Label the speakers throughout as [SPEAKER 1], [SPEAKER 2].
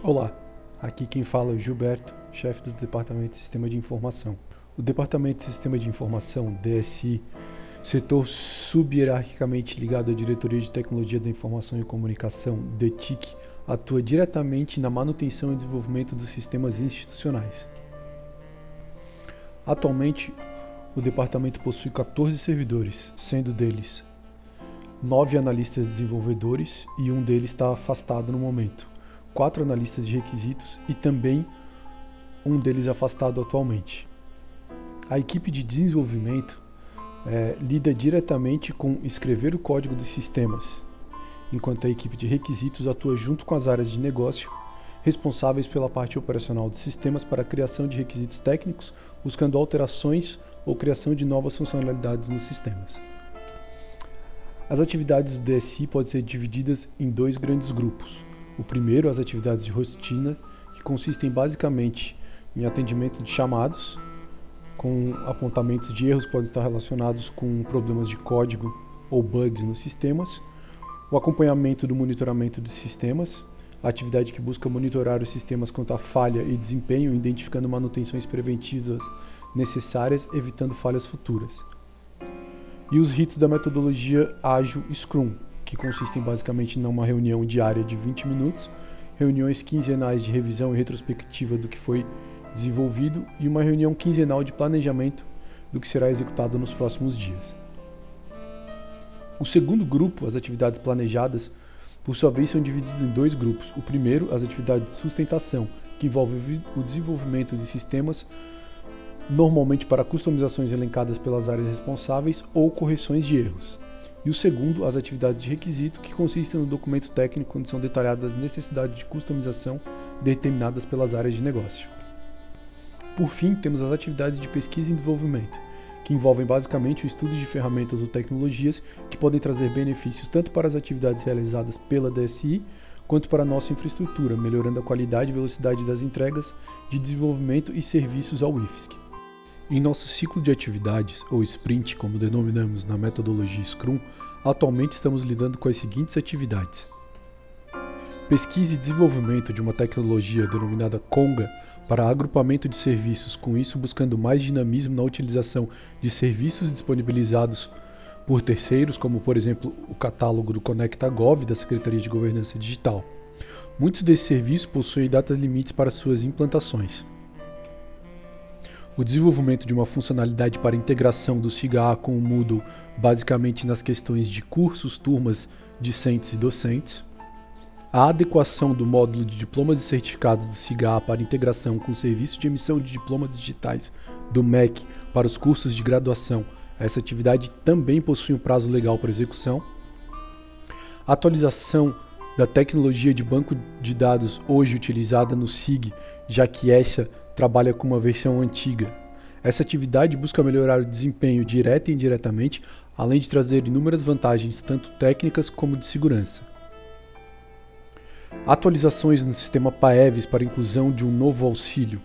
[SPEAKER 1] Olá, aqui quem fala é o Gilberto, chefe do Departamento de Sistema de Informação. O Departamento de Sistema de Informação, DSI, setor sub-hierarquicamente ligado à Diretoria de Tecnologia da Informação e Comunicação, DTIC, atua diretamente na manutenção e desenvolvimento dos sistemas institucionais. Atualmente, o departamento possui 14 servidores, sendo deles 9 analistas desenvolvedores e um deles está afastado no momento, quatro analistas de requisitos e também um deles afastado atualmente. A equipe de desenvolvimento é, lida diretamente com escrever o código dos sistemas, enquanto a equipe de requisitos atua junto com as áreas de negócio, responsáveis pela parte operacional dos sistemas para a criação de requisitos técnicos, buscando alterações ou criação de novas funcionalidades nos sistemas. As atividades do DSI podem ser divididas em dois grandes grupos. O primeiro, as atividades de rotina, que consistem basicamente em atendimento de chamados, com apontamentos de erros podem estar relacionados com problemas de código ou bugs nos sistemas, o acompanhamento do monitoramento dos sistemas, a atividade que busca monitorar os sistemas quanto à falha e desempenho, identificando manutenções preventivas necessárias, evitando falhas futuras. E os ritos da metodologia ágil Scrum, que consistem basicamente numa reunião diária de 20 minutos, reuniões quinzenais de revisão e retrospectiva do que foi desenvolvido e uma reunião quinzenal de planejamento do que será executado nos próximos dias. O segundo grupo, as atividades planejadas, por sua vez são divididas em dois grupos. O primeiro, as atividades de sustentação, que envolve o desenvolvimento de sistemas, normalmente para customizações elencadas pelas áreas responsáveis ou correções de erros. E o segundo, as atividades de requisito, que consistem no documento técnico onde são detalhadas as necessidades de customização determinadas pelas áreas de negócio. Por fim, temos as atividades de pesquisa e desenvolvimento, que envolvem basicamente o estudo de ferramentas ou tecnologias que podem trazer benefícios tanto para as atividades realizadas pela DSI quanto para a nossa infraestrutura, melhorando a qualidade e velocidade das entregas de desenvolvimento e serviços ao IFSC. Em nosso ciclo de atividades, ou sprint, como denominamos na metodologia Scrum, atualmente estamos lidando com as seguintes atividades: pesquisa e desenvolvimento de uma tecnologia denominada Conga para agrupamento de serviços, com isso buscando mais dinamismo na utilização de serviços disponibilizados por terceiros, como por exemplo o catálogo do ConectaGov da Secretaria de Governança Digital. Muitos desses serviços possuem datas limites para suas implantações. O desenvolvimento de uma funcionalidade para integração do SIGA com o Moodle, basicamente nas questões de cursos, turmas, discentes e docentes a adequação do módulo de diplomas e certificados do CIGA para integração com o serviço de emissão de diplomas digitais do MEC para os cursos de graduação. Essa atividade também possui um prazo legal para execução. Atualização da tecnologia de banco de dados hoje utilizada no SIG, já que essa trabalha com uma versão antiga. Essa atividade busca melhorar o desempenho direto e indiretamente, além de trazer inúmeras vantagens, tanto técnicas como de segurança atualizações no sistema PAEVS para inclusão de um novo auxílio.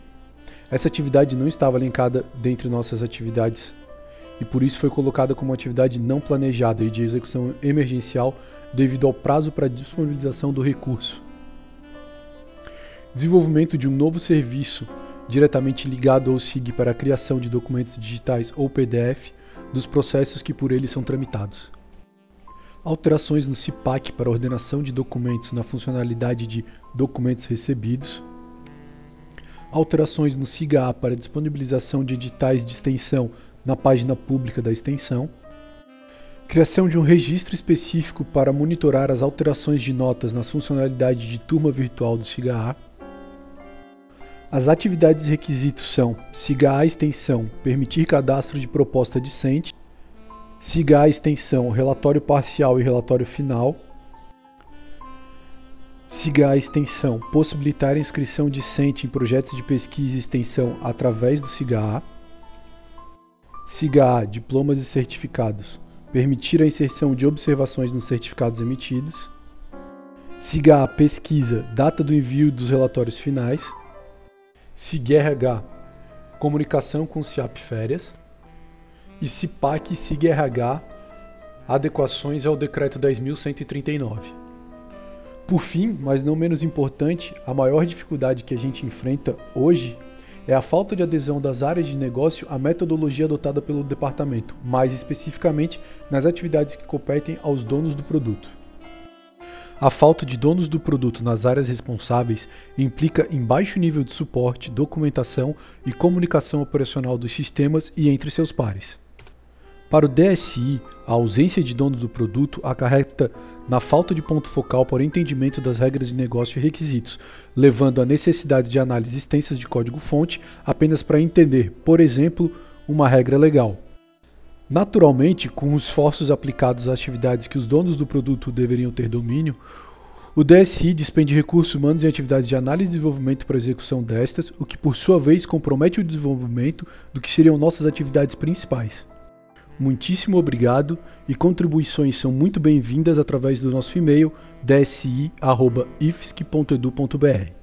[SPEAKER 1] Essa atividade não estava linkada dentre nossas atividades e por isso foi colocada como atividade não planejada e de execução emergencial devido ao prazo para disponibilização do recurso. Desenvolvimento de um novo serviço diretamente ligado ao SIG para a criação de documentos digitais ou PDF dos processos que por ele são tramitados. Alterações no CIPAC para ordenação de documentos na funcionalidade de documentos recebidos, alterações no SIGA para disponibilização de editais de extensão na página pública da extensão, criação de um registro específico para monitorar as alterações de notas nas funcionalidades de turma virtual do SIGA. As atividades requisitos são SIGA extensão, permitir cadastro de proposta discente, Siga a extensão relatório parcial e relatório final. Siga a extensão possibilitar a inscrição discente em projetos de pesquisa e extensão através do SIGA. SIGA diplomas e certificados permitir a inserção de observações nos certificados emitidos. SIGA pesquisa data do envio dos relatórios finais. SIGRH comunicação com CIAP férias e CIPAC e SIG-RH adequações ao Decreto 10.139. Por fim, mas não menos importante, a maior dificuldade que a gente enfrenta hoje é a falta de adesão das áreas de negócio à metodologia adotada pelo departamento, mais especificamente nas atividades que competem aos donos do produto. A falta de donos do produto nas áreas responsáveis implica em baixo nível de suporte, documentação e comunicação operacional dos sistemas e entre seus pares. Para o DSI, a ausência de dono do produto acarreta na falta de ponto focal para o entendimento das regras de negócio e requisitos, levando a necessidades de análise extensas de código-fonte apenas para entender, por exemplo, uma regra legal. Naturalmente, com os esforços aplicados às atividades que os donos do produto deveriam ter domínio, o DSI despende recursos humanos em atividades de análise e desenvolvimento para execução destas, o que por sua vez compromete o desenvolvimento do que seriam nossas atividades principais. Muitíssimo obrigado e contribuições são muito bem-vindas através do nosso e-mail dsi.ifsc.edu.br.